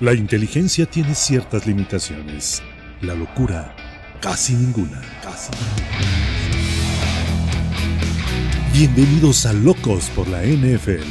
La inteligencia tiene ciertas limitaciones. La locura, casi ninguna. Casi Bienvenidos a Locos por la NFL.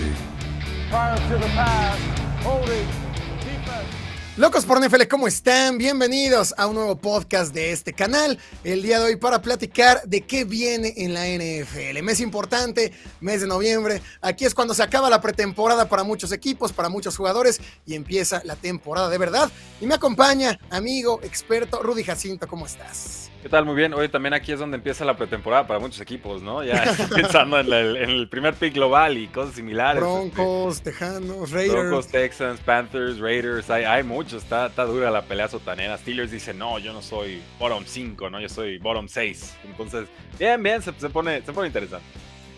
Locos por NFL, ¿cómo están? Bienvenidos a un nuevo podcast de este canal. El día de hoy para platicar de qué viene en la NFL. Mes importante, mes de noviembre. Aquí es cuando se acaba la pretemporada para muchos equipos, para muchos jugadores y empieza la temporada de verdad. Y me acompaña, amigo, experto, Rudy Jacinto, ¿cómo estás? ¿Qué tal? Muy bien. Hoy también aquí es donde empieza la pretemporada para muchos equipos, ¿no? Ya pensando en el, primer pick global y cosas similares. Broncos, Tejanos, Raiders. Broncos, Texans, Panthers, Raiders. Hay, hay muchos. Está, está dura la pelea sotanera. Steelers dice, no, yo no soy bottom 5, ¿no? Yo soy bottom 6. Entonces, bien, bien, se, pone, se pone interesante.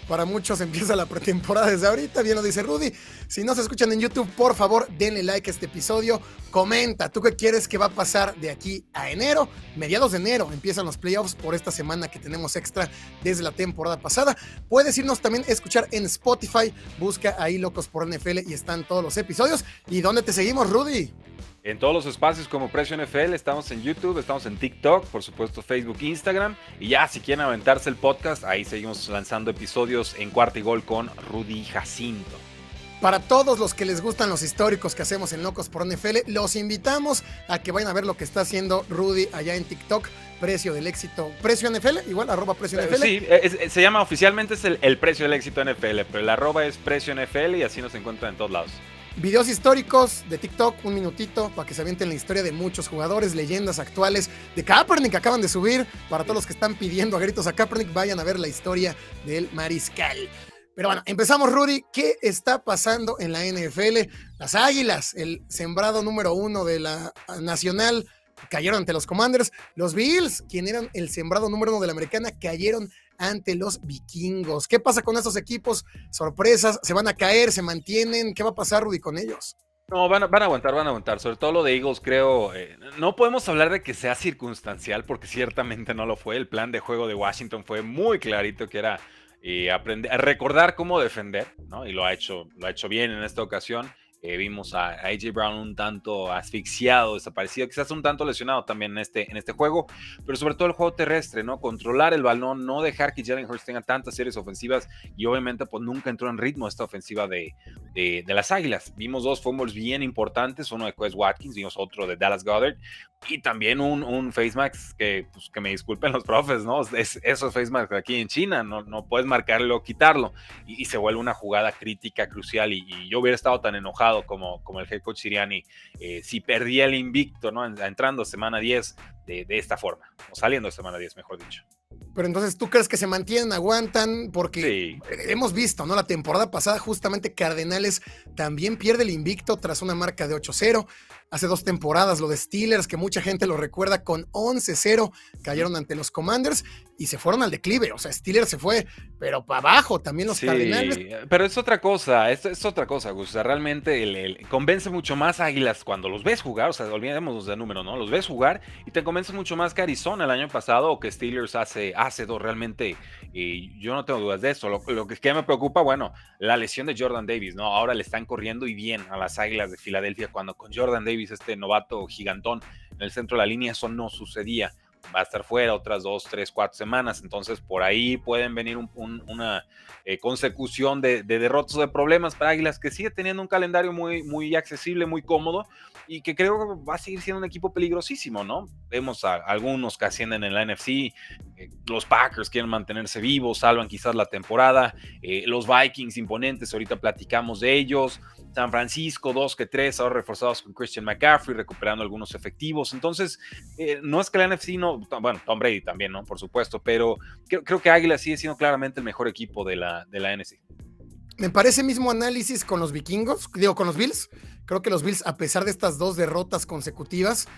Para muchos empieza la pretemporada desde ahorita, bien lo dice Rudy. Si no se escuchan en YouTube, por favor, denle like a este episodio. Comenta, ¿tú qué quieres que va a pasar de aquí a enero? Mediados de enero empiezan los playoffs por esta semana que tenemos extra desde la temporada pasada. Puedes irnos también a escuchar en Spotify. Busca ahí Locos por NFL y están todos los episodios. ¿Y dónde te seguimos, Rudy? En todos los espacios como Precio NFL. Estamos en YouTube, estamos en TikTok, por supuesto Facebook, Instagram. Y ya, si quieren aventarse el podcast, ahí seguimos lanzando episodios en cuarto y gol con Rudy Jacinto. Para todos los que les gustan los históricos que hacemos en Locos por NFL, los invitamos a que vayan a ver lo que está haciendo Rudy allá en TikTok. Precio del éxito. Precio NFL, igual, arroba precio NFL. Sí, se llama oficialmente es el, el, precio del éxito NFL, pero el arroba es precio NFL y así nos encuentran en todos lados. Videos históricos de TikTok, un minutito, para que se avienten la historia de muchos jugadores, leyendas actuales de Kaepernick que acaban de subir. Para todos los que están pidiendo a gritos a Kaepernick, vayan a ver la historia del mariscal. Pero bueno, empezamos, Rudy. ¿Qué está pasando en la NFL? Las Águilas, el sembrado número uno de la Nacional, cayeron ante los Commanders. Los Bills, quien eran el sembrado número uno de la Americana, cayeron ante los vikingos. ¿Qué pasa con estos equipos? Sorpresas, se van a caer, se mantienen. ¿Qué va a pasar, Rudy, con ellos? No, van a, aguantar, van a aguantar. Sobre todo lo de Eagles, creo. Eh, no podemos hablar de que sea circunstancial, porque ciertamente no lo fue. El plan de juego de Washington fue muy clarito, que era eh, aprender, recordar cómo defender, ¿no? Y lo ha hecho, lo ha hecho bien en esta ocasión. Eh, vimos a, AJ Brown un tanto asfixiado, desaparecido, quizás un tanto lesionado también en este, en este juego, pero sobre todo el juego terrestre, ¿no? Controlar el balón, no dejar que Jalen Hurts tenga tantas series ofensivas y obviamente pues nunca entró en ritmo esta ofensiva de, de, las Águilas. Vimos dos fumbles bien importantes, uno de Quest Watkins, vimos otro de Dallas Goddard y también un, un face mask que, pues, que me disculpen los profes, ¿no? Es, esos face mask aquí en China, no, no puedes marcarlo quitarlo y, se vuelve una jugada crítica, crucial y, y yo hubiera estado tan enojado como, como el head coach Siriani eh, si perdía el invicto, ¿no? Entrando semana 10 de, de esta forma, o saliendo de semana 10, mejor dicho. Pero entonces, ¿tú crees que se mantienen, aguantan? Porque hemos visto, ¿no? La temporada pasada, justamente Cardenales también pierde el invicto tras una marca de 8-0 hace dos temporadas, lo de Steelers, que mucha gente lo recuerda con 11-0, cayeron ante los Commanders y se fueron al declive. O sea, Steelers se fue, pero para abajo también los sí, Pero es otra cosa, es, es otra cosa, Gus. O sea, realmente el, convence mucho más Águilas cuando los ves jugar, o sea, olvidémonos del número, ¿no? Los ves jugar y te convence mucho más que Arizona el año pasado o que Steelers hace, hace dos realmente. Y yo no tengo dudas de eso. Lo, lo que, que me preocupa, bueno, la lesión de Jordan Davis, ¿no? Ahora le están corriendo y bien a las Águilas de Filadelfia cuando con Jordan Davis este novato gigantón en el centro de la línea, eso no sucedía. Va a estar fuera otras dos, tres, cuatro semanas. Entonces, por ahí pueden venir una eh, consecución de, de derrotas o de problemas para Águilas, que sigue teniendo un calendario muy, muy accesible, muy cómodo y que creo que va a seguir siendo un equipo peligrosísimo, ¿no? Vemos a algunos que ascienden en la NFC, eh, los Packers quieren mantenerse vivos, salvan quizás la temporada, eh, los Vikings imponentes, ahorita platicamos de ellos, San Francisco, dos que tres, ahora reforzados con Christian McCaffrey, recuperando algunos efectivos. Entonces, eh, no es que la NFC no, bueno, Tom Brady también, ¿no? Por supuesto, pero creo, que Águila sigue siendo claramente el mejor equipo de la, de la NFC. Me parece mismo análisis con los vikingos, digo, con los Bills. Creo que los Bills, a pesar de estas dos derrotas consecutivas,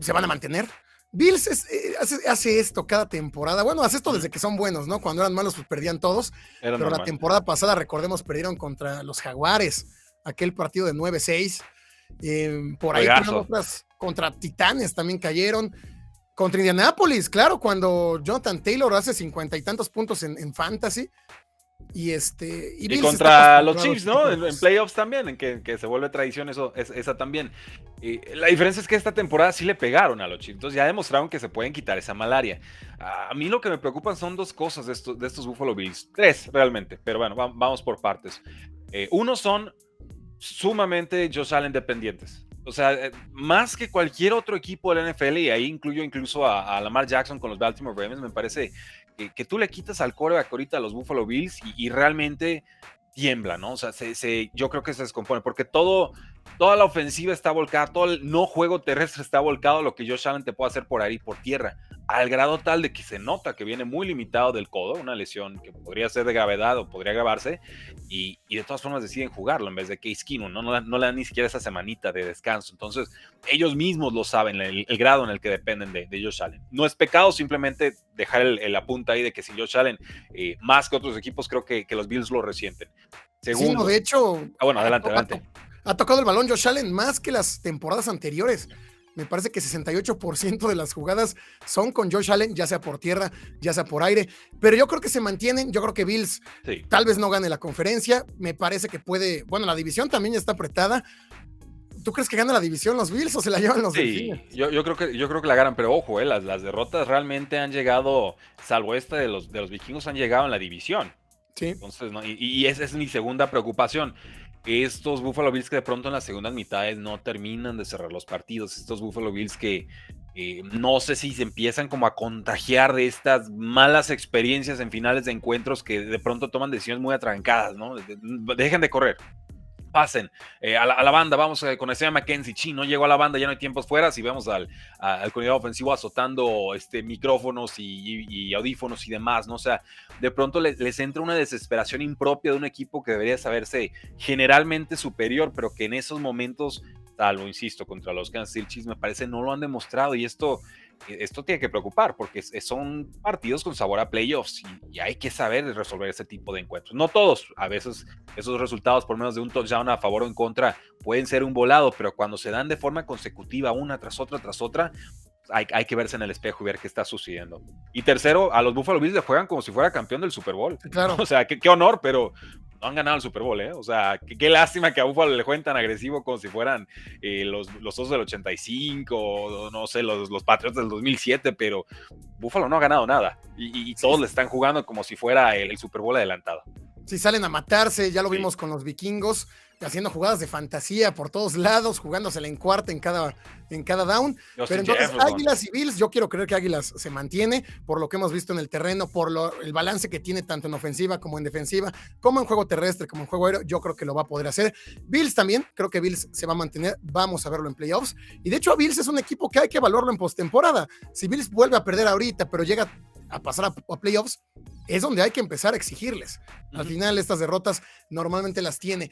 se van a mantener. Bills eh, hace, esto cada temporada. Bueno, hace esto desde que son buenos, ¿no? Cuando eran malos, pues perdían todos. pero la temporada pasada, recordemos, perdieron contra los Jaguares aquel partido de 9-6. Em, por ahí otras contra Titanes también cayeron. Contra Indianapolis, claro, cuando Jonathan Taylor hace cincuenta y tantos puntos en, Fantasy. Y este. Y, contra los Chiefs, ¿no? En, playoffs también, en que, se vuelve tradición eso, esa también. Y la diferencia es que esta temporada sí le pegaron a los Chiefs. Entonces ya demostraron que se pueden quitar esa malaria. A mí lo que me preocupan son dos cosas de estos, de estos Buffalo Bills. Tres, realmente. Pero bueno, vamos por partes. Eh, uno son sumamente Josh Allen dependientes. O sea, eh, más que cualquier otro equipo del NFL, y ahí incluyo incluso a, a Lamar Jackson con los Baltimore Ravens, me parece que, tú le quitas al coreback ahorita a los Buffalo Bills y, realmente tiembla, ¿no? O sea, se, yo creo que se descompone, porque todo, toda la ofensiva está volcada, todo el no juego terrestre está volcado lo que Josh Allen te puede hacer por ahí, por tierra al grado tal de que se nota que viene muy limitado del codo, una lesión que podría ser de gravedad o podría agravarse, y, de todas formas deciden jugarlo en vez de Case Keenum, ¿no? No, le dan ni siquiera esa semanita de descanso. Entonces, ellos mismos lo saben, el, grado en el que dependen de, de, Josh Allen. No es pecado simplemente dejar el, la punta ahí de que si Josh Allen, eh, más que otros equipos, creo que, los Bills lo resienten. Segundo, sí, de hecho. Ah, bueno, adelante, adelante. Ha tocado el balón Josh Allen más que las temporadas anteriores. Me parece que 68% de las jugadas son con Josh Allen, ya sea por tierra, ya sea por aire. Pero yo creo que se mantienen. Yo creo que Bills tal vez no gane la conferencia. Me parece que puede. Bueno, la división también ya está apretada. ¿Tú crees que gana la división los Bills o se la llevan los Sí, yo, yo, creo que, yo creo que la ganan, pero ojo, eh, las, las derrotas realmente han llegado, salvo esta de los, de los vikingos, han llegado en la división. Sí. Entonces, ¿no? y, y esa es mi segunda preocupación estos Buffalo Bills que de pronto en las segundas mitades no terminan de cerrar los partidos, estos Buffalo Bills que eh, no sé si se empiezan como a contagiar de estas malas experiencias en finales de encuentros que de pronto toman decisiones muy atrancadas, ¿no? Dejen de correr, pasen eh, a, la, banda, vamos eh, con ese Mackenzie, chi, no llegó a la banda, ya no hay tiempos fuera, si vemos al, al ofensivo azotando este, micrófonos y, audífonos y demás, ¿no? O sea, de pronto les, entra una desesperación impropia de un equipo que debería saberse generalmente superior, pero que en esos momentos, salvo, insisto, contra los Kansas City me parece no lo han demostrado. Y esto esto tiene que preocupar porque son partidos con sabor a playoffs y, hay que saber resolver ese tipo de encuentros. No todos, a veces esos resultados por menos de un touchdown a favor o en contra pueden ser un volado, pero cuando se dan de forma consecutiva una tras otra tras otra, hay, hay, que verse en el espejo y ver qué está sucediendo. Y tercero, a los Buffalo Bills le juegan como si fuera campeón del Super Bowl. Claro. O sea, qué, qué honor, pero no han ganado el Super Bowl, ¿eh? O sea, qué, lástima que a Buffalo le jueguen tan agresivo como si fueran eh, los, los Osos del 85, o no sé, los, los Patriots del 2007, pero Buffalo no ha ganado nada y, todos le están jugando como si fuera el, Super Bowl adelantado. Si salen a matarse, ya lo vimos con los vikingos haciendo jugadas de fantasía por todos lados, jugándosela en cuarta en cada, en cada down. Pero entonces, Águilas y Bills, yo quiero creer que Águilas se mantiene por lo que hemos visto en el terreno, por lo, el balance que tiene tanto en ofensiva como en defensiva, como en juego terrestre, como en juego aéreo, yo creo que lo va a poder hacer. Bills también, creo que Bills se va a mantener, vamos a verlo en playoffs. Y de hecho, Bills es un equipo que hay que evaluarlo en postemporada. Si Bills vuelve a perder ahorita, pero llega a pasar a, playoffs, es donde hay que empezar a exigirles. Al final, estas derrotas normalmente las tiene.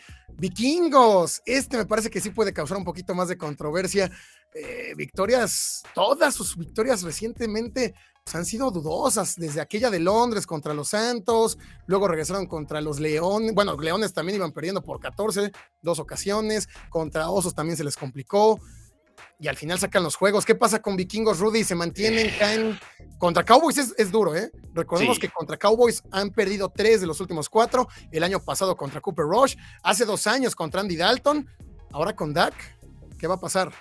Vikingos, este me parece que sí puede causar un poquito más de controversia. Eh, victorias, todas sus victorias recientemente pues, han sido dudosas, desde aquella de Londres contra los Santos, luego regresaron contra los Leones, bueno, Leones también iban perdiendo por 14, dos ocasiones, contra Osos también se les complicó, y al final sacan los juegos. ¿Qué pasa con Vikingos, Rudy? ¿Se mantienen, caen? Contra Cowboys es, duro, ¿eh? Recordemos que contra Cowboys han perdido tres de los últimos cuatro. El año pasado contra Cooper Rush, hace dos años contra Andy Dalton, ahora con Dak. ¿Qué va a pasar?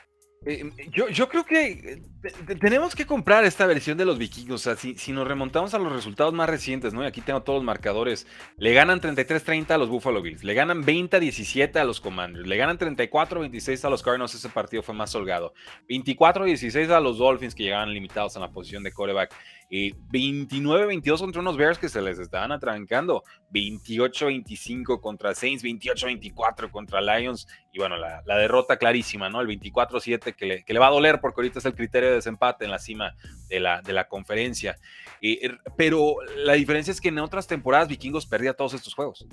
Eh, yo, yo, creo que eh, tenemos que comprar esta versión de los vikingos. O sea, si, nos remontamos a los resultados más recientes, ¿no? Y aquí tengo todos los marcadores. Le ganan 33-30 a los Buffalo Bills, le ganan 20-17 a los Commanders, le ganan 34-26 a los Cardinals. Ese partido fue más holgado. 24-16 a los Dolphins, que llegaban limitados en la posición de coreback. 29-22 contra unos Bears que se les estaban atrancando, 28-25 contra Saints, 28-24 contra Lions, y bueno, la, derrota clarísima, ¿no? El 24-7 que le, va a doler porque ahorita es el criterio de desempate en la cima de la, de la conferencia. pero la diferencia es que en otras temporadas Vikingos perdía todos estos juegos.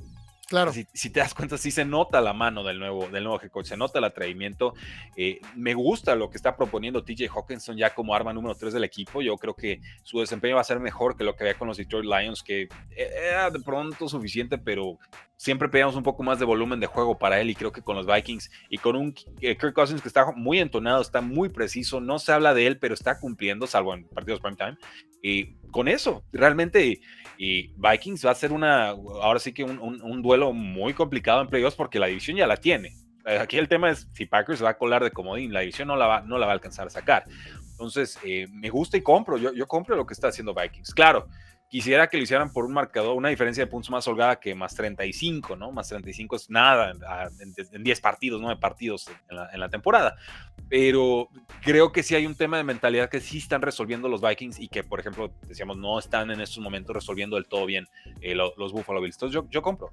Claro. Si, te das cuenta, sí se nota la mano del nuevo, del nuevo head se nota el atrevimiento. Eh, me gusta lo que está proponiendo TJ Hawkinson ya como arma número 3 del equipo. Yo creo que su desempeño va a ser mejor que lo que había con los Detroit Lions, que era de pronto suficiente, pero siempre pedíamos un poco más de volumen de juego para él y creo que con los Vikings y con un eh, Kirk Cousins que está muy entonado, está muy preciso, no se habla de él, pero está cumpliendo, salvo en partidos prime time. Y con eso, realmente, y Vikings va a ser una, ahora sí que un, duelo muy complicado en playoffs porque la división ya la tiene. Eh, aquí el tema es si Packers va a colar de comodín, la división no la va, no la va a alcanzar a sacar. Entonces, eh, me gusta y compro, yo, yo compro lo que está haciendo Vikings. Claro, Quisiera que lo hicieran por un marcador, una diferencia de puntos más holgada que más 35, ¿no? Más 35 es nada en, 10 partidos, 9 partidos en la, temporada. Pero creo que sí hay un tema de mentalidad que sí están resolviendo los Vikings y que, por ejemplo, decíamos, no están en estos momentos resolviendo del todo bien eh, los, Buffalo Bills. Entonces yo, yo compro.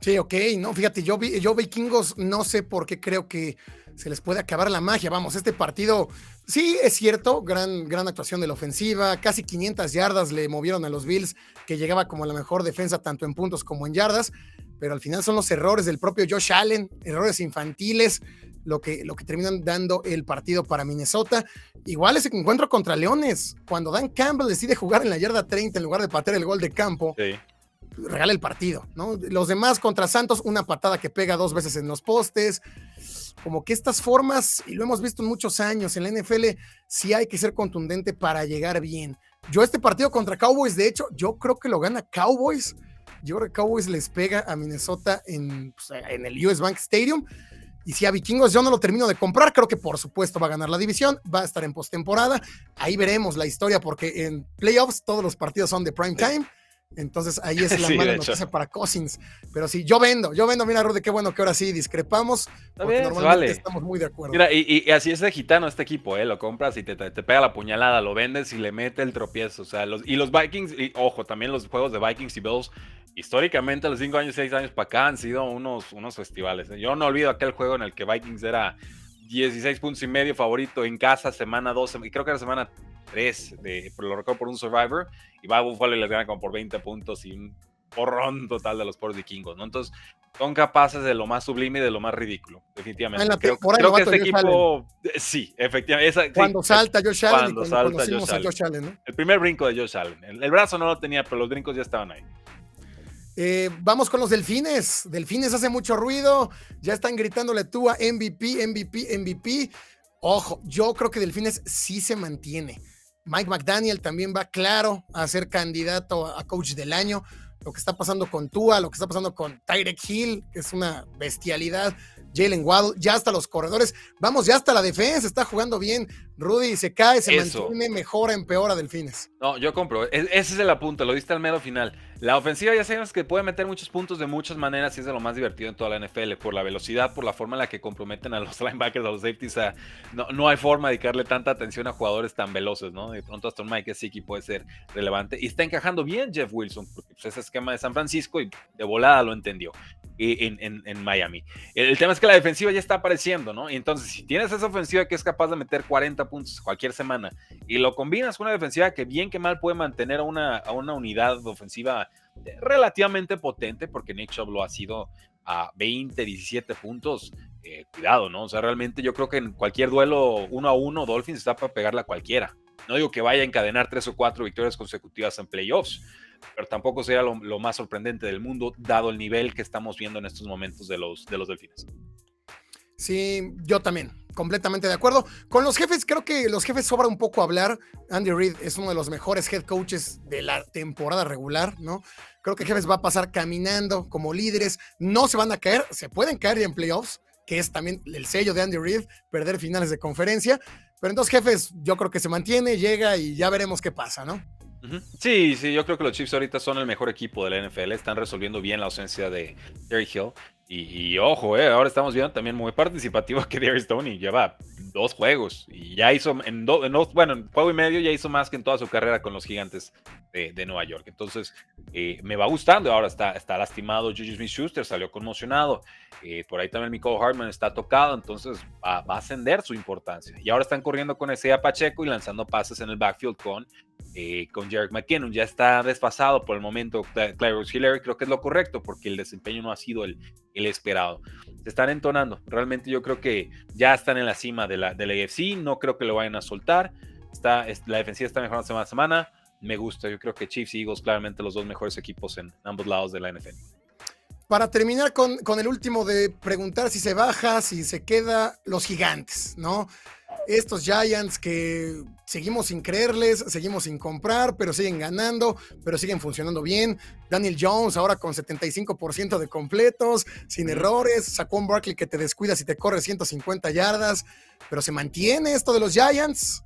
Sí, ok, no, fíjate, yo, yo vikingos no sé por qué creo que se les puede acabar la magia. Vamos, este partido, sí, es cierto, gran, gran actuación de la ofensiva, casi 500 yardas le movieron a los Bills, que llegaba como la mejor defensa tanto en puntos como en yardas, pero al final son los errores del propio Josh Allen, errores infantiles, lo que, lo que terminan dando el partido para Minnesota. Igual ese encuentro contra Leones, cuando Dan Campbell decide jugar en la yarda 30 en lugar de patear el gol de campo. regala el partido, ¿no? Los demás contra Santos, una patada que pega dos veces en los postes, como que estas formas, y lo hemos visto en muchos años en la NFL, sí hay que ser contundente para llegar bien. Yo este partido contra Cowboys, de hecho, yo creo que lo gana Cowboys. Yo creo que Cowboys les pega a Minnesota en, pues, en el US Bank Stadium. Y si a Vikingos yo no lo termino de comprar, creo que por supuesto va a ganar la división, va a estar en postemporada. Ahí veremos la historia porque en playoffs todos los partidos son de prime time. Entonces ahí es la mala noticia para Cousins. Pero sí, yo vendo, yo vendo. Mira, Rudy, qué bueno que ahora sí discrepamos. porque normalmente estamos muy de acuerdo. Mira, y, así es de gitano este equipo, ¿eh? Lo compras y te, pega la puñalada, lo vendes y le mete el tropiezo. O sea, los, y los Vikings, y ojo, también los juegos de Vikings y Bills, históricamente, los 5 años, 6 años para acá han sido unos, unos festivales. ¿eh? Yo no olvido aquel juego en el que Vikings era 16 puntos y medio favorito en casa, semana 12, y creo que era semana 3, de, lo recuerdo por un Survivor, y va a Buffalo y les gana como por 20 puntos y un porrón total de los pobres vikingos, ¿no? Entonces, son capaces de lo más sublime y de lo más ridículo, definitivamente. creo, que este equipo, sí, efectivamente. cuando salta Josh Allen, cuando, salta Josh Allen. ¿no? El primer brinco de Josh Allen. El, brazo no lo tenía, pero los brincos ya estaban ahí. Eh, vamos con los delfines. Delfines hace mucho ruido. Ya están gritándole tú a MVP, MVP, MVP. Ojo, yo creo que Delfines sí se mantiene. Mike McDaniel también va claro a ser candidato a coach del año. Lo que está pasando con Tua, lo que está pasando con Tyrek Hill, que es una bestialidad. Jalen Waddle, ya hasta los corredores. Vamos, ya hasta la defensa está jugando bien. Rudy se cae, se mantiene, mejora, empeora Delfines. No, yo compro. E-, ese es el apunte, lo diste al mero final. La ofensiva ya sabemos que puede meter muchos puntos de muchas maneras y es de lo más divertido en toda la NFL, por la velocidad, por la forma en la que comprometen a los linebackers, a los safeties. no, no, hay forma de dedicarle tanta atención a jugadores tan veloces, ¿no? De pronto hasta un Mike sí puede ser relevante. Y está encajando bien Jeff Wilson, porque pues, ese esquema de San Francisco y de volada lo entendió en, en, en Miami. El, tema es que la defensiva ya está apareciendo, ¿no? Y entonces, si tienes esa ofensiva que es capaz de meter 40 puntos cualquier semana y lo combinas con una defensiva que bien que mal puede mantener a una, a una unidad ofensiva relativamente potente, porque Nick Chubb lo ha sido a 20, 17 puntos. Eh, cuidado, ¿no? O sea, realmente yo creo que en cualquier duelo uno a uno, Dolphins está para pegarle a cualquiera. No digo que vaya a encadenar tres o cuatro victorias consecutivas en playoffs, pero tampoco sería lo, más sorprendente del mundo, dado el nivel que estamos viendo en estos momentos de los, de los Delfines. Sí, yo también, completamente de acuerdo. Con los jefes, creo que los jefes sobra un poco hablar. Andy Reid es uno de los mejores head coaches de la temporada regular, ¿no? Creo que jefes va a pasar caminando como líderes. No se van a caer, se pueden caer en playoffs, que es también el sello de Andy Reid, perder finales de conferencia. Pero entonces, jefes, yo creo que se mantiene, llega y ya veremos qué pasa, ¿no? Sí, sí, yo creo que los Chiefs ahorita son el mejor equipo de la NFL, están resolviendo bien la ausencia de Terry Hill. Y, ojo, eh, ahora estamos viendo también muy participativo que Darius Tony lleva dos juegos y ya hizo en, dos, bueno, en juego y medio ya hizo más que en toda su carrera con los gigantes de, Nueva York. Entonces, eh, me va gustando. Ahora está, está lastimado Juju Smith Schuster, salió conmocionado. Eh, por ahí también Michael Hartman está tocado, entonces va, va, a ascender su importancia. Y ahora están corriendo con ese Pacheco y lanzando pases en el backfield con eh, con Jarek McKinnon. Ya está desfasado por el momento Clyde Hillary, creo que es lo correcto porque el desempeño no ha sido el, el, esperado. Se están entonando. Realmente yo creo que ya están en la cima de la, de la AFC. No creo que lo vayan a soltar. Está, la defensiva está mejorando semana a semana. Me gusta. Yo creo que Chiefs y Eagles claramente los dos mejores equipos en ambos lados de la NFL. Para terminar con, con el último de preguntar si se baja, si se queda, los gigantes, ¿no? Estos Giants que seguimos sin creerles, seguimos sin comprar, pero siguen ganando, pero siguen funcionando bien. Daniel Jones ahora con 75% de completos, sin errores. Sacó un Barkley que te descuida si te corre 150 yardas, pero se mantiene esto de los Giants.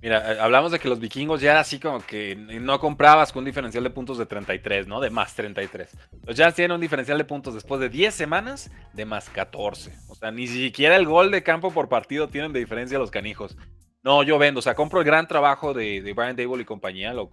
Mira, eh, hablamos de que los vikingos ya era así como que no comprabas con un diferencial de puntos de 33, ¿no? De más 33. Los Giants tienen un diferencial de puntos después de 10 semanas de más 14. O sea, ni siquiera el gol de campo por partido tienen de diferencia los canijos. No, yo vendo, o sea, compro el gran trabajo de, Brian Dable y compañía, lo,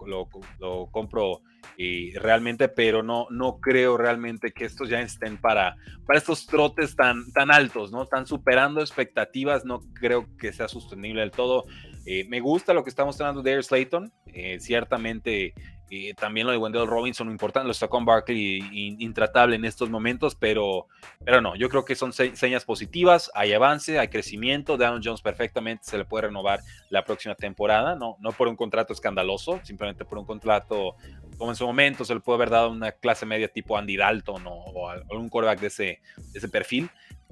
compro y realmente, pero no, no creo realmente que estos ya estén para, para estos trotes tan, tan altos, ¿no? Están superando expectativas, no creo que sea sostenible del todo. Eh, me gusta lo que está mostrando Dare Slayton. Eh, ciertamente eh, también lo de Wendell Robinson, importante, lo sacó con Barkley intratable en estos momentos, pero, pero no, yo creo que son señas positivas, hay avance, hay crecimiento, Daniel Jones perfectamente se le puede renovar la próxima temporada, no, no por un contrato escandaloso, simplemente por un contrato como en su momento se le puede haber dado una clase media tipo Andy Dalton o, algún quarterback de ese, de ese perfil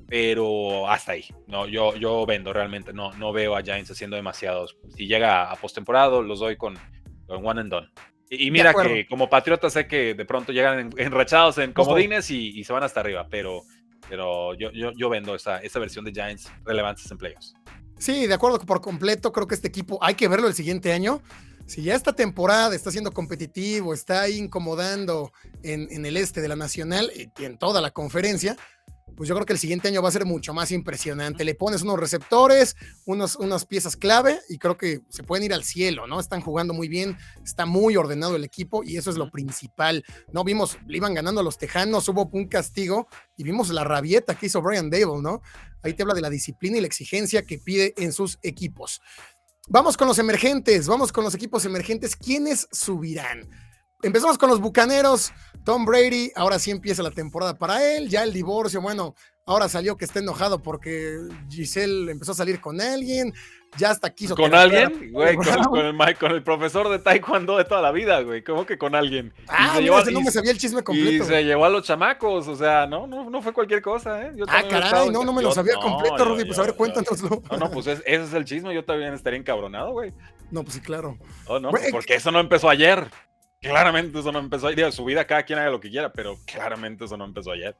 pero hasta ahí. No, yo, yo vendo realmente, no, no veo a Giants haciendo demasiados. Si llega a postemporada, los doy con, one and done. Y, mira que como patriota sé que de pronto llegan enrachados en comodines y, se van hasta arriba, pero, pero yo, yo, yo vendo esa, esa versión de Giants relevantes en playoffs. Sí, de acuerdo por completo. Creo que este equipo hay que verlo el siguiente año. Si ya esta temporada está siendo competitivo, está incomodando en, en el este de la Nacional y en toda la conferencia, pues yo creo que el siguiente año va a ser mucho más impresionante. Le pones unos receptores, unos, unas piezas clave y creo que se pueden ir al cielo, ¿no? Están jugando muy bien, está muy ordenado el equipo y eso es lo principal. No vimos, le iban ganando a los Tejanos, hubo un castigo y vimos la rabieta que hizo Brian Dable, ¿no? Ahí te habla de la disciplina y la exigencia que pide en sus equipos. Vamos con los emergentes, vamos con los equipos emergentes. ¿Quiénes subirán? Empezamos con los Bucaneros. Tom Brady, ahora sí empieza la temporada para él. Ya el divorcio, bueno, ahora salió que está enojado porque Giselle empezó a salir con alguien. Ya hasta quiso. ¿Con alguien? Güey, con, el, profesor de Taekwondo de toda la vida, güey. ¿Cómo que con alguien? Ah, no me sabía el chisme completo. Y se llevó a los chamacos, o sea, no, no, no fue cualquier cosa, ¿eh? ah, caray, no, no me lo sabía completo, Rudy. Pues a ver, cuéntanoslo. No, no, pues ese es el chisme. Yo también estaría encabronado, güey. No, pues sí, claro. Oh, no, porque eso no empezó ayer. Claramente eso no empezó ayer. Su vida, cada quien haga lo que quiera, pero claramente eso no empezó ayer.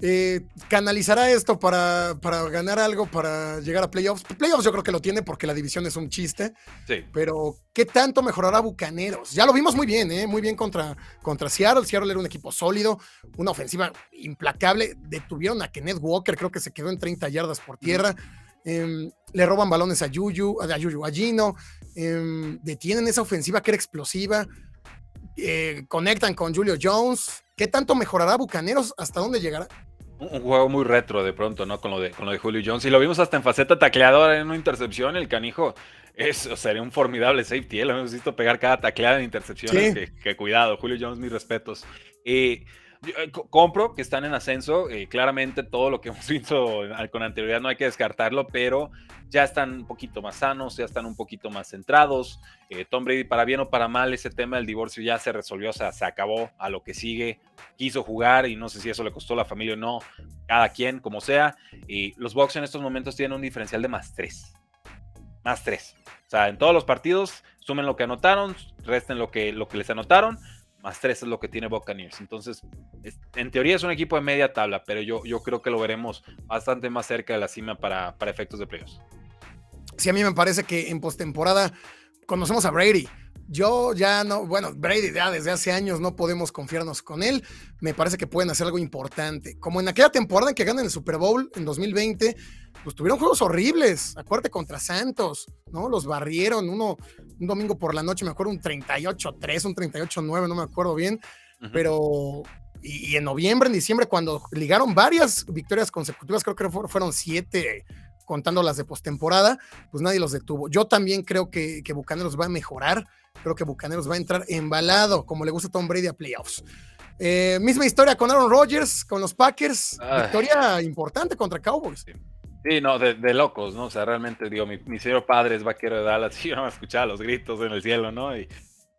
Eh, canalizará esto para, para, ganar algo, para llegar a playoffs. Playoffs yo creo que lo tiene porque la división es un chiste. Sí. Pero, ¿qué tanto mejorará Bucaneros? Ya lo vimos muy bien, ¿eh? Muy bien contra, contra Seattle. Seattle era un equipo sólido, una ofensiva implacable. Detuvieron a Kenneth Walker, creo que se quedó en 30 yardas por tierra. Em, le roban balones a Yuyu, a, Yuyu, a Gino. Em, detienen esa ofensiva que era explosiva. Eh, conectan con Julio Jones. ¿Qué tanto mejorará Bucaneros? ¿Hasta dónde llegará? Un, juego muy retro de pronto, ¿no? Con lo de, con lo de Julio Jones. Y lo vimos hasta en faceta tacleadora en una intercepción. El canijo es, sería un formidable safety. ¿eh? Lo hemos visto pegar cada tacleada en intercepciones. Que, cuidado, Julio Jones, mis respetos. Eh, eh, compro que están en ascenso. Eh, claramente todo lo que hemos visto con anterioridad no hay que descartarlo, pero ya están un poquito más sanos, ya están un poquito más centrados. Eh, Tom Brady, para bien o para mal, ese tema del divorcio ya se resolvió, o sea, se acabó a lo que sigue. Quiso jugar y no sé si eso le costó a la familia o no, cada quien, como sea. Y los Bucks en estos momentos tienen un diferencial de más tres. Más tres. O sea, en todos los partidos, sumen lo que anotaron, resten lo que, lo que les anotaron más 3 es lo que tiene Buccaneers. Entonces, en teoría es un equipo de media tabla, pero yo, yo creo que lo veremos bastante más cerca de la cima para, para efectos de playoffs. Sí, a mí me parece que en postemporada conocemos a Brady. Yo ya no, bueno, Brady ya desde hace años no podemos confiarnos con él. Me parece que pueden hacer algo importante. Como en aquella temporada en que ganan el Super Bowl en 2020, pues tuvieron juegos horribles. Acuérdate contra Santos, ¿no? Los barrieron uno un domingo por la noche, me acuerdo un 38-3, un 38-9, no me acuerdo bien. Pero y, en noviembre, en diciembre, cuando ligaron varias victorias consecutivas, creo que fueron siete contando las de postemporada, pues nadie los detuvo. Yo también creo que, que Bucaneros va a mejorar, creo que Bucaneros va a entrar embalado, como le gusta a Tom Brady a playoffs. Eh, misma historia con Aaron Rodgers, con los Packers, victoria importante contra Cowboys. Sí. no, de, locos, ¿no? O sea, realmente, digo, mi, señor padre es vaquero de Dallas y yo no me escuchaba los gritos en el cielo, ¿no? Y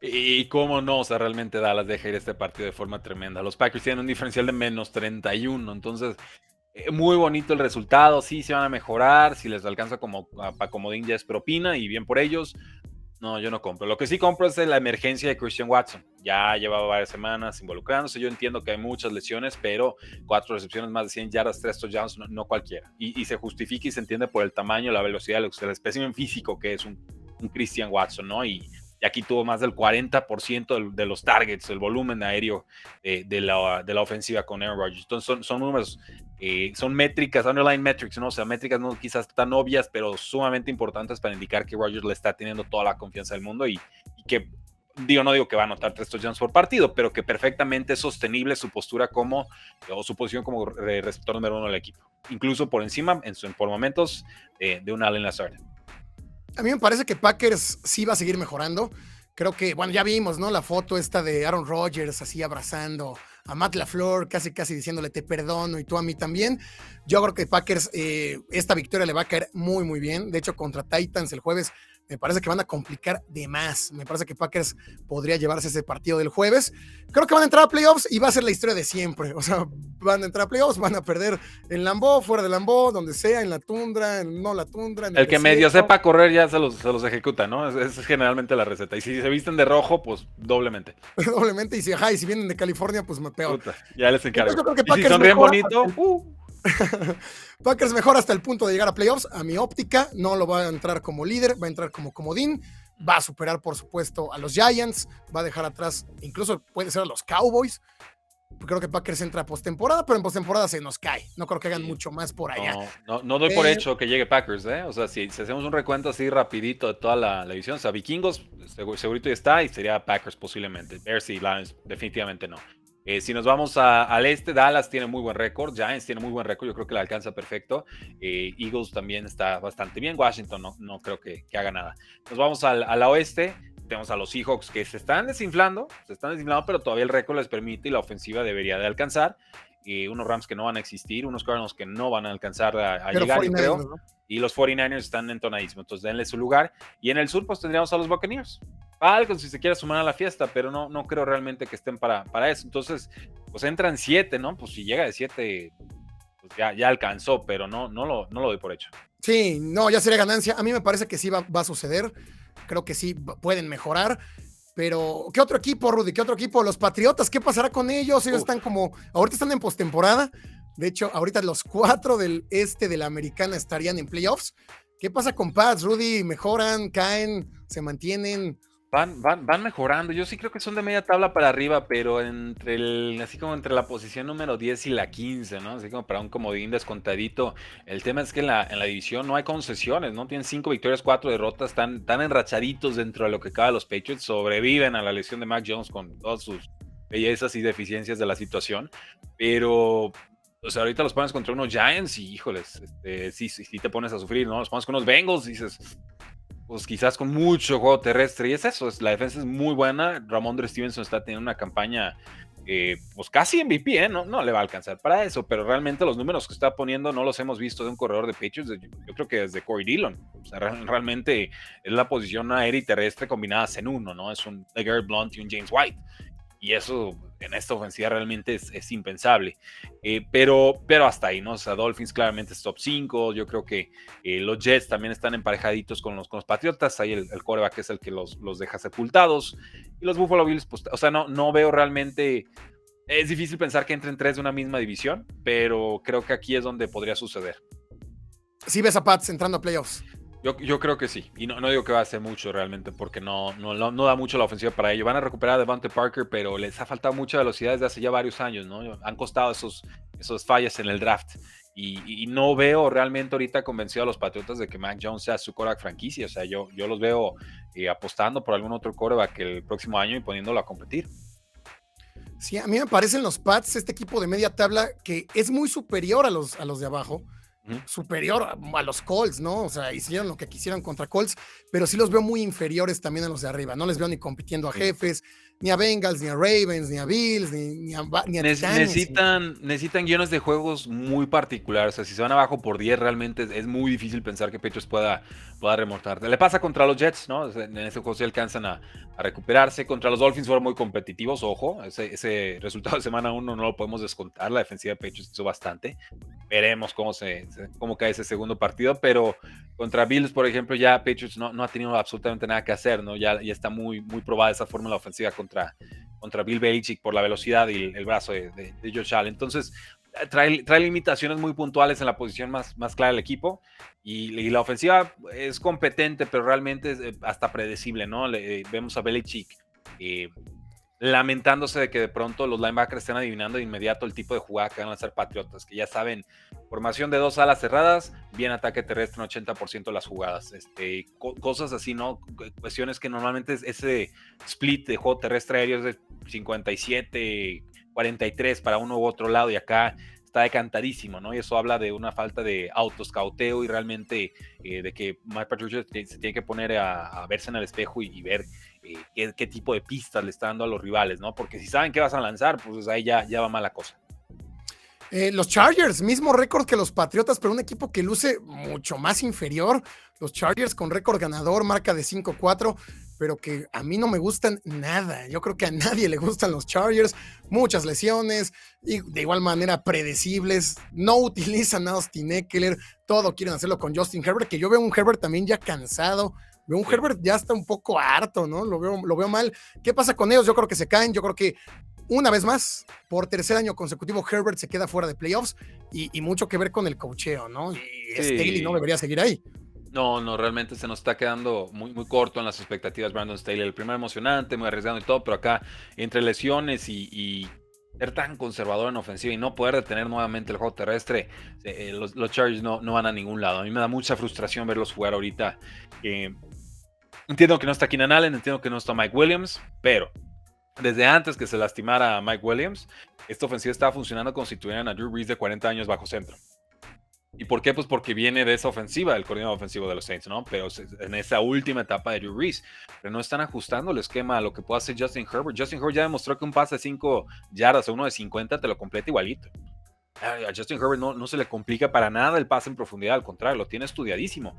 Y cómo no, o sea, realmente Dallas deja ir este partido de forma tremenda. Los Packers tienen un diferencial de menos 31, entonces muy bonito el resultado. Sí, se van a mejorar, si les alcanza como para comodín ya es propina y bien por ellos. No, yo no compro. Lo que sí compro es la emergencia de Christian Watson. Ya llevaba varias semanas involucrándose. Yo entiendo que hay muchas lesiones, pero cuatro recepciones, más de 100 yardas, tres touchdowns, no, no cualquiera. Y, se justifica y se entiende por el tamaño, la velocidad, el espécimen físico que es un, Christian Watson, ¿no? Y, aquí tuvo más del 40% de, los targets, el volumen aéreo eh, de, la, de, la, ofensiva con Aaron Rodgers. Entonces son, son números, eh, son métricas, underline metrics, ¿no? O sea, métricas no quizás tan obvias, pero sumamente importantes para indicar que Rodgers le está teniendo toda la confianza del mundo y, que, digo, no digo que va a anotar tres touchdowns por partido, pero que perfectamente es sostenible su postura como, o su posición como receptor número uno del equipo. Incluso por encima, en, por momentos, eh, de un Allen Lazard. A mí me parece que Packers sí va a seguir mejorando. Creo que, bueno, ya vimos, ¿no? La foto esta de Aaron Rodgers así abrazando a Matt LaFleur, casi casi diciéndole te perdono y tú a mí también. Yo creo que Packers eh, esta victoria le va a caer muy, muy bien. De hecho, contra Titans el jueves me parece que van a complicar de más. Me parece que Packers podría llevarse ese partido del jueves. Creo que van a entrar a playoffs y va a ser la historia de siempre. O sea, van a entrar a playoffs, van a perder en Lambo, fuera de Lambo, donde sea, en la tundra, en no la tundra. el, que medio sepa correr ya se los, se los ejecuta, ¿no? Esa es, generalmente la receta. Y si se visten de rojo, pues doblemente. doblemente. Y si, ajá, y si vienen de California, pues peor. ya les encargo. y si sonríen bonito, uh. Packers mejor hasta el punto de llegar a playoffs. A mi óptica, no lo va a entrar como líder, va a entrar como comodín. Va a superar, por supuesto, a los Giants. Va a dejar atrás, incluso puede ser a los Cowboys. Creo que Packers entra a postemporada, pero en postemporada se nos cae. No creo que hagan mucho más por allá. No, no, doy por hecho que llegue Packers, ¿eh? O sea, si, hacemos un recuento así rapidito de toda la, división, o sea, Vikingos segurito ya está y sería Packers posiblemente. Bears y Lions definitivamente no. Eh, si nos vamos al este, Dallas tiene muy buen récord, Giants tiene muy buen récord, yo creo que la alcanza perfecto. Eh, Eagles también está bastante bien, Washington no, no creo que, haga nada. Nos vamos al, oeste, tenemos a los Seahawks que se están desinflando, se están desinflando, pero todavía el récord les permite y la ofensiva debería de alcanzar. Eh, unos Rams que no van a existir, unos Cardinals que no van a alcanzar a, llegar, creo. Y los 49ers están entonadísimos, entonces denle su lugar. Y en el sur, pues tendríamos a los Buccaneers. Algo si se quiere sumar a la fiesta, pero no, no creo realmente que estén para, para eso. Entonces, pues entran siete, ¿no? Pues si llega de siete, pues ya, ya alcanzó, pero no, no, lo, no lo doy por hecho. Sí, no, ya sería ganancia. A mí me parece que sí va, a suceder. Creo que sí pueden mejorar. Pero, ¿qué otro equipo, Rudy? ¿Qué otro equipo? Los Patriotas, ¿qué pasará con ellos? Ellos están como, ahorita están en postemporada. De hecho, ahorita los cuatro del este de la americana estarían en playoffs. ¿Qué pasa con Pats, Rudy? ¿Mejoran? ¿Caen? ¿Se mantienen? Van, van, van mejorando. Yo sí creo que son de media tabla para arriba, pero entre el, así como entre la posición número 10 y la 15, ¿no? Así como para un comodín descontadito. El tema es que en la, en la división no hay concesiones, ¿no? Tienen cinco victorias, cuatro derrotas, están enrachaditos dentro de lo que cabe los Patriots, sobreviven a la lesión de Mac Jones con todas sus bellezas y deficiencias de la situación. Pero o sea, ahorita los pones contra unos Giants y híjoles, este, sí, sí, te pones a sufrir, ¿no? Los pones con unos Bengals y dices, pues quizás con mucho juego terrestre. Y es eso, es, la defensa es muy buena. Ramondre Stevenson está teniendo una campaña, eh, pues casi MVP, ¿eh? No, no le va a alcanzar para eso, pero realmente los números que está poniendo no los hemos visto de un corredor de Patriots, yo, creo que desde Corey Dillon. O sea, realmente es la posición aérea y terrestre combinadas en uno, ¿no? Es un Garrett Blunt y un James White. Y eso en esta ofensiva realmente es, impensable. Eh, pero, pero hasta ahí, ¿no? O sea, Dolphins claramente es top 5. Yo creo que eh, los Jets también están emparejaditos con los, con los Patriotas. Ahí el, el coreback es el que los, los deja sepultados. Y los Buffalo Bills, pues, o sea, no, no veo realmente. Es difícil pensar que entren tres de una misma división, pero creo que aquí es donde podría suceder. Si ves a Pats entrando a playoffs. Yo, creo que sí. Y no, no, digo que va a ser mucho realmente, porque no, no, no, da mucho la ofensiva para ello. Van a recuperar a Devante Parker, pero les ha faltado mucha velocidad desde hace ya varios años, ¿no? Han costado esos, esos fallas en el draft. Y, no veo realmente ahorita convencido a los Patriotas de que Mac Jones sea su coreback franquicia. O sea, yo, yo los veo eh, apostando por algún otro coreback el próximo año y poniéndolo a competir. Sí, a mí me parecen los Pats, este equipo de media tabla, que es muy superior a los, a los de abajo superior a, los Colts, ¿no? O sea, hicieron lo que quisieran contra Colts, pero sí los veo muy inferiores también a los de arriba. No les veo ni compitiendo a jefes, ni a Bengals, ni a Ravens, ni a Bills, ni, a, ni necesitan, necesitan guiones de juegos muy particulares. O sea, si se van abajo por 10, realmente es, muy difícil pensar que Patriots pueda, pueda remontar. Le pasa contra los Jets, ¿no? En ese juego sí alcanzan a, recuperarse. Contra los Dolphins fueron muy competitivos, ojo. Ese, ese resultado de semana 1 no lo podemos descontar. La defensiva de Patriots hizo bastante. Veremos cómo, se, cómo cae ese segundo partido, pero contra Bills, por ejemplo, ya Patriots no, no ha tenido absolutamente nada que hacer, ¿no? Ya, ya está muy, muy probada esa fórmula ofensiva contra, contra Bill Belichick por la velocidad y el, brazo de, de, Josh Allen. Entonces, trae, trae, limitaciones muy puntuales en la posición más, más clara del equipo y, la ofensiva es competente, pero realmente es eh, hasta predecible, ¿no? Le, vemos a Belichick eh, lamentándose de que de pronto los linebackers estén adivinando de inmediato el tipo de jugada que van a hacer Patriotas, que ya saben, formación de dos alas cerradas, bien ataque terrestre en 80% de las jugadas, este, cosas así, ¿no? Cuestiones que normalmente ese split de juego terrestre aéreo es de 57, 43 para uno u otro lado y acá está decantadísimo, ¿no? Y eso habla de una falta de autoscauteo y realmente eh, de que Mike Patricia se tiene que poner a, verse en el espejo y ver eh, qué, tipo de pistas le está dando a los rivales, ¿no? Porque si saben que vas a lanzar, pues ahí ya, ya va mala cosa. Eh, los Chargers, mismo récord que los Patriotas, pero un equipo que luce mucho más inferior. Los Chargers con récord ganador, marca de 5-4, pero que a mí no me gustan nada. Yo creo que a nadie le gustan los Chargers. Muchas lesiones y de igual manera predecibles. No utilizan a Austin Eckler. Todo quieren hacerlo con Justin Herbert, que yo veo un Herbert también ya cansado. Veo un Herbert ya está un poco harto, ¿no? Lo veo, lo veo mal. ¿Qué pasa con ellos? Yo creo que se caen. Yo creo que una vez más, por tercer año consecutivo, Herbert se queda fuera de playoffs y, mucho que ver con el cocheo, ¿no? Y Staley no debería seguir ahí. No, no, realmente se nos está quedando muy, muy corto en las expectativas Brandon Staley. El primer emocionante, muy arriesgado y todo, pero acá entre lesiones y, ser tan conservador en ofensiva y no poder detener nuevamente el juego terrestre, eh, los, Chargers no, no, van a ningún lado. A mí me da mucha frustración verlos jugar ahorita. Entiendo que no está Keenan Allen, entiendo que no está Mike Williams, pero desde antes que se lastimara a Mike Williams, esta ofensiva estaba funcionando como si tuvieran a Drew Brees de 40 años bajo centro. ¿Y por qué? Pues porque viene de esa ofensiva, el coordinador ofensivo de los Saints, ¿no? Pero en esa última etapa de Drew Brees. Pero no están ajustando el esquema a lo que puede hacer Justin Herbert. Justin Herbert ya demostró que un pase de 5 yardas a uno de 50 te lo completa igualito. A Justin Herbert no, no se le complica para nada el pase en profundidad, al contrario, lo tiene estudiadísimo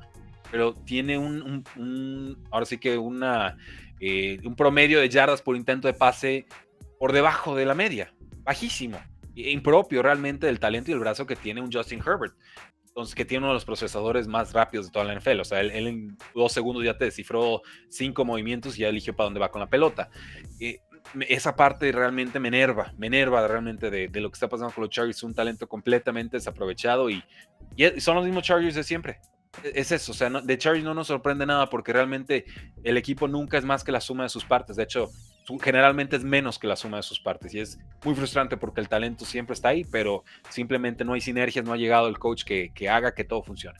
pero tiene un, ahora sí que una, eh, un promedio de yardas por intento de pase por debajo de la media, bajísimo, impropio realmente del talento y el brazo que tiene un Justin Herbert. Entonces, que tiene uno de los procesadores más rápidos de toda la NFL. O sea, él, en dos segundos ya te descifró cinco movimientos y ya eligió para dónde va con la pelota. Eh, esa parte realmente me enerva, me enerva realmente de, lo que está pasando con los Chargers. Un talento completamente desaprovechado y, y son los mismos Chargers de siempre. E-, es eso, o sea, de Chargers no nos sorprende nada porque realmente el equipo nunca es más que la suma de sus partes. De hecho, generalmente es menos que la suma de sus partes y es muy frustrante porque el talento siempre está ahí, pero simplemente no hay sinergias, no ha llegado el coach que, que haga que todo funcione.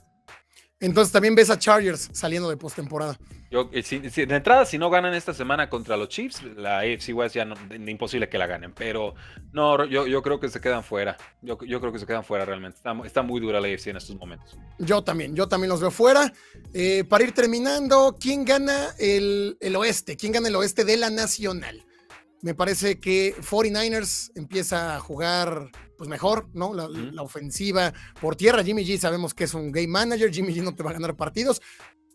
Entonces también ves a Chargers saliendo de postemporada. Yo, eh, de entrada, si no ganan esta semana contra los Chiefs, la AFC West ya no, imposible que la ganen. Pero no, yo, yo creo que se quedan fuera. Yo, yo creo que se quedan fuera realmente. Está, muy dura la AFC en estos momentos. Yo también, yo también los veo fuera. Eh, para ir terminando, ¿quién gana el, el oeste? ¿Quién gana el oeste de la Nacional? Me parece que 49ers empieza a jugar pues mejor, ¿no? La, ofensiva por tierra. Jimmy G sabemos que es un game manager. Jimmy G no te va a ganar partidos.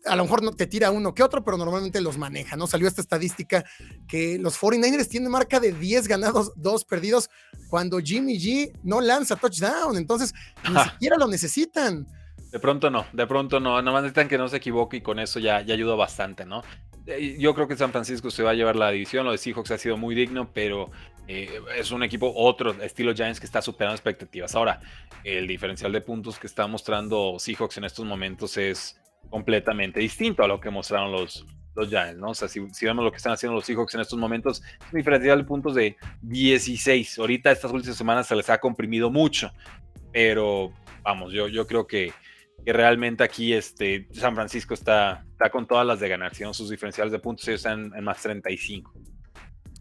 A lo mejor no te tira uno que otro, pero normalmente los maneja, ¿no? Salió esta estadística que los 49ers tienen marca de 10 ganados, 2 perdidos, cuando Jimmy G no lanza touchdown. Entonces, ni siquiera lo necesitan. De pronto no, de pronto no, nada más necesitan que no se equivoque y con eso ya, ya ayuda bastante, ¿no? Eh, yo creo que San Francisco se va a llevar la división, lo de Seahawks ha sido muy digno, pero eh, es un equipo otro, estilo Giants, que está superando expectativas. Ahora, el diferencial de puntos que está mostrando Seahawks en estos momentos es completamente distinto a lo que mostraron los, los Giants, ¿no? O sea, si, vemos lo que están haciendo los Seahawks en estos momentos, es un diferencial de puntos de 16. Ahorita estas últimas semanas se les ha comprimido mucho, pero vamos, yo, yo creo que que realmente aquí este, San Francisco está, está con todas las de ganar, si sus diferenciales de puntos ellos están en más 35.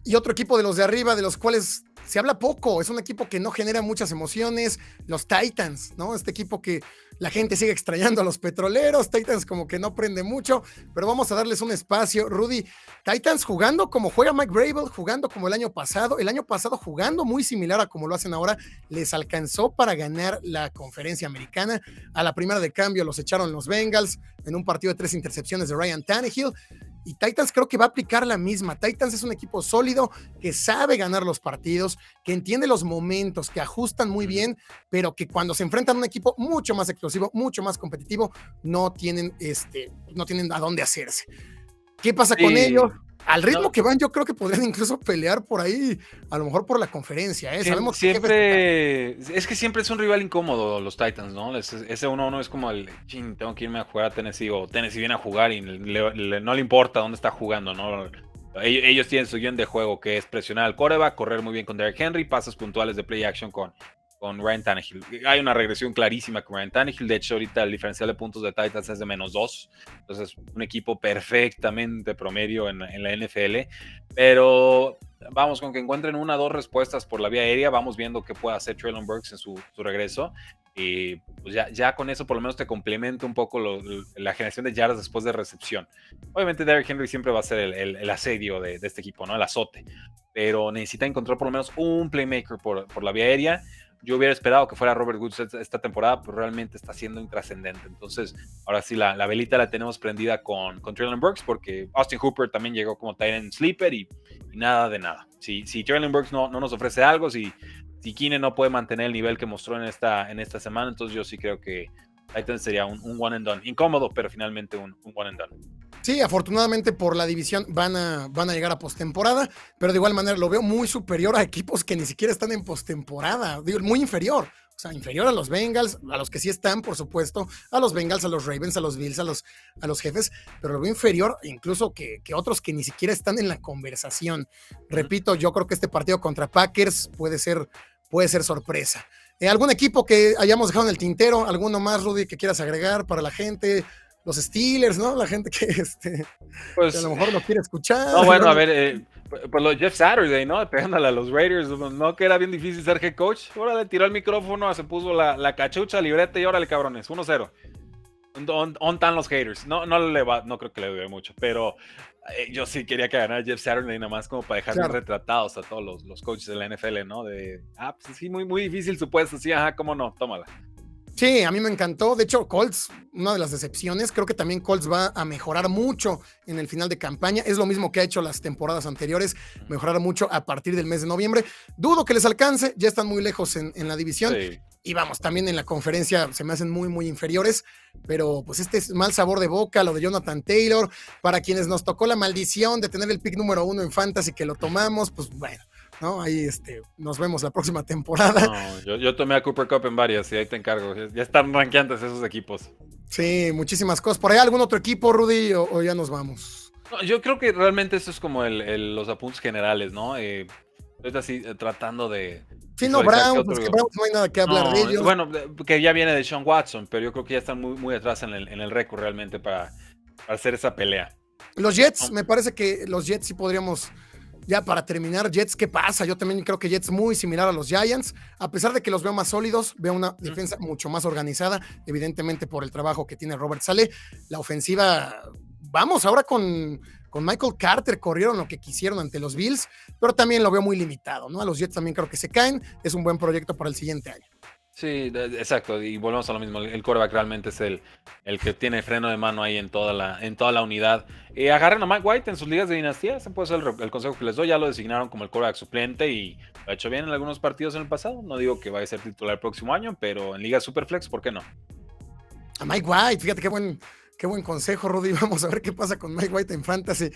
Y otro equipo de los de arriba, de los cuales se habla poco, es un equipo que no genera muchas emociones, los Titans, ¿no? Este equipo que la gente sigue extrañando a los petroleros, Titans como que no prende mucho, pero vamos a darles un espacio. Rudy, Titans jugando como juega Mike Brable, jugando como el año pasado, el año pasado jugando muy similar a como lo hacen ahora, les alcanzó para ganar la conferencia americana. A la primera de cambio los echaron los Bengals en un partido de tres intercepciones de Ryan Tannehill. Y Titans creo que va a aplicar la misma. Titans es un equipo sólido que sabe ganar los partidos, que entiende los momentos, que ajustan muy bien, pero que cuando se enfrentan a un equipo mucho más explosivo, mucho más competitivo, no tienen, este, no tienen a dónde hacerse. ¿Qué pasa con ellos? Al ritmo que van, yo creo que podrían incluso pelear por ahí, a lo mejor por la conferencia. ¿eh? Sabemos siempre, es que siempre es un rival incómodo los Titans, ¿no? Ese 1-1 es como el, ching, tengo que irme a jugar a Tennessee o Tennessee viene a jugar y no le importa dónde está jugando, ¿no? Ellos, tienen su guion de juego que es presionar al coreback, correr muy bien con Derrick Henry, pasos puntuales de play action con, con Ryan Tannehill. Hay una regresión clarísima con Ryan Tannehill. De hecho, ahorita el diferencial de puntos de Titans es de menos 2. Entonces, un equipo perfectamente promedio en, la NFL. Pero vamos, con que encuentren una o dos respuestas por la vía aérea, vamos viendo qué puede hacer Traylon Burks en su, regreso. Y pues ya, ya, con eso por lo menos te complementa un poco la generación de yardas después de recepción. Obviamente Derrick Henry siempre va a ser el, asedio de, este equipo, ¿no? El azote. Pero necesita encontrar por lo menos un playmaker por, por la vía aérea yo hubiera esperado que fuera Robert Woods esta temporada, pero realmente está siendo intrascendente. Entonces, ahora sí, la, velita la tenemos prendida con, con Traylon Burks, porque Austin Hooper también llegó como Tyrant Sleeper y, nada de nada. Si, si Traylon Burks no, no nos ofrece algo, si, si Kine no puede mantener el nivel que mostró en esta, en esta semana, entonces yo sí creo que Titan sería un, one and done. Incómodo, pero finalmente un, un one and done. Sí, afortunadamente por la división van a, van a llegar a postemporada, pero de igual manera lo veo muy superior a equipos que ni siquiera están en postemporada, digo, muy inferior. O sea, inferior a los Bengals, a los que sí están, por supuesto, a los Bengals, a los Ravens, a los Bills, a los, a los jefes, pero lo veo inferior incluso que, que otros que ni siquiera están en la conversación. Repito, yo creo que este partido contra Packers puede ser, puede ser sorpresa. Eh, ¿Algún equipo que hayamos dejado en el tintero? ¿Alguno más, Rudy, que quieras agregar para la gente? los Steelers, ¿no? La gente que, este, pues, a lo mejor no quiere escuchar. No, bueno, a ver, eh, pues lo Jeff Saturday, ¿no? Pegándole a los Raiders, no que era bien difícil ser head coach. Ahora le tiró el micrófono, se puso la, la cachucha, libreta y órale, cabrones, 1-0. ¿Dónde están los haters? No, no, le va, no creo que le dé mucho, pero eh, yo sí quería que ganara Jeff Saturday nada más como para dejar retratados a todos los, los, coaches de la NFL, ¿no? De, ah, pues sí, muy, muy difícil su puesto, sí, ajá, cómo no, tómala. Sí, a mí me encantó. De hecho, Colts, una de las decepciones, creo que también Colts va a mejorar mucho en el final de campaña. Es lo mismo que ha hecho las temporadas anteriores, mejorar mucho a partir del mes de noviembre. Dudo que les alcance, ya están muy lejos en, la división. Y vamos, también en la conferencia se me hacen muy, muy inferiores, pero pues este es mal sabor de boca, lo de Jonathan Taylor, para quienes nos tocó la maldición de tener el pick número uno en Fantasy que lo tomamos, pues bueno, ¿no? Ahí este, nos vemos la próxima temporada. yo, tomé a Cooper Cup en varias y ahí te encargo. Ya están ranqueantes esos equipos. Sí, muchísimas cosas. ¿Por ahí algún otro equipo, Rudy, o, ya nos vamos? yo creo que realmente eso es como los apuntes generales, ¿no? Eh, estoy así eh, tratando de. Sí, no, Browns, que Browns no hay nada que hablar de ellos. Bueno, que ya viene de Sean Watson, pero yo creo que ya están muy, muy atrás en el, en el récord realmente para, para hacer esa pelea. Los Jets, me parece que los Jets sí podríamos ya para terminar, Jets, ¿qué pasa? Yo también creo que Jets muy similar a los Giants, a pesar de que los veo más sólidos, veo una defensa mucho más organizada, evidentemente por el trabajo que tiene Robert Sale. La ofensiva, vamos, ahora con, con Michael Carter corrieron lo que quisieron ante los Bills, pero también lo veo muy limitado, ¿no? A los Jets también creo que se caen, es un buen proyecto para el siguiente año. Sí, exacto, y volvemos a lo mismo. El coreback realmente es el, el que tiene freno de mano ahí en toda la, en toda la unidad. Eh, agarren a Mike White en sus ligas de dinastía, ese puede ser el, consejo que les doy. Ya lo designaron como el coreback suplente y lo ha hecho bien en algunos partidos en el pasado. No digo que vaya a ser titular el próximo año, pero en Liga Superflex, ¿por qué no? A Mike White, fíjate qué buen, qué buen consejo, Rudy. Vamos a ver qué pasa con Mike White en Fantasy.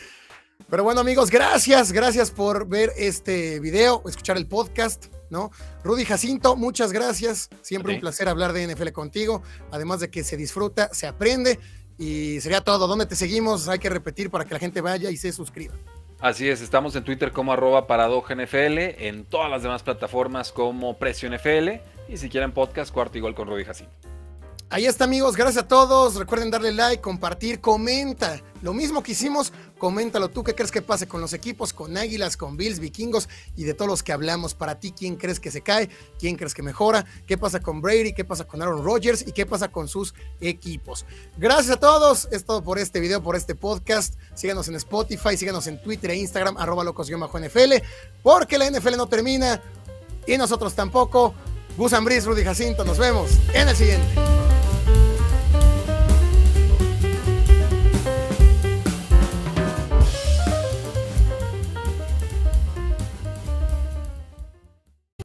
Pero bueno, amigos, gracias, gracias por ver este video, escuchar el podcast. ¿no? Rudy Jacinto, muchas gracias. Siempre un placer hablar de NFL contigo. Además de que se disfruta, se aprende. Y sería todo. ¿Dónde te seguimos? Hay que repetir para que la gente vaya y se suscriba. Así es, estamos en Twitter como arroba NFL, en todas las demás plataformas como Precio NFL y si quieren podcast, cuarto igual con Rudy Jacinto. Ahí está, amigos. Gracias a todos. Recuerden darle like, compartir, comenta. Lo mismo que hicimos, coméntalo tú. ¿Qué crees que pase con los equipos, con Águilas, con Bills, Vikingos y de todos los que hablamos? Para ti, ¿quién crees que se cae? ¿Quién crees que mejora? ¿Qué pasa con Brady? ¿Qué pasa con Aaron Rodgers? ¿Y qué pasa con sus equipos? Gracias a todos. Es todo por este video, por este podcast. Síganos en Spotify, síganos en Twitter e Instagram, arroba locos-nfl, porque la NFL no termina y nosotros tampoco. Gus Ambris, Rudy Jacinto, nos vemos en el siguiente.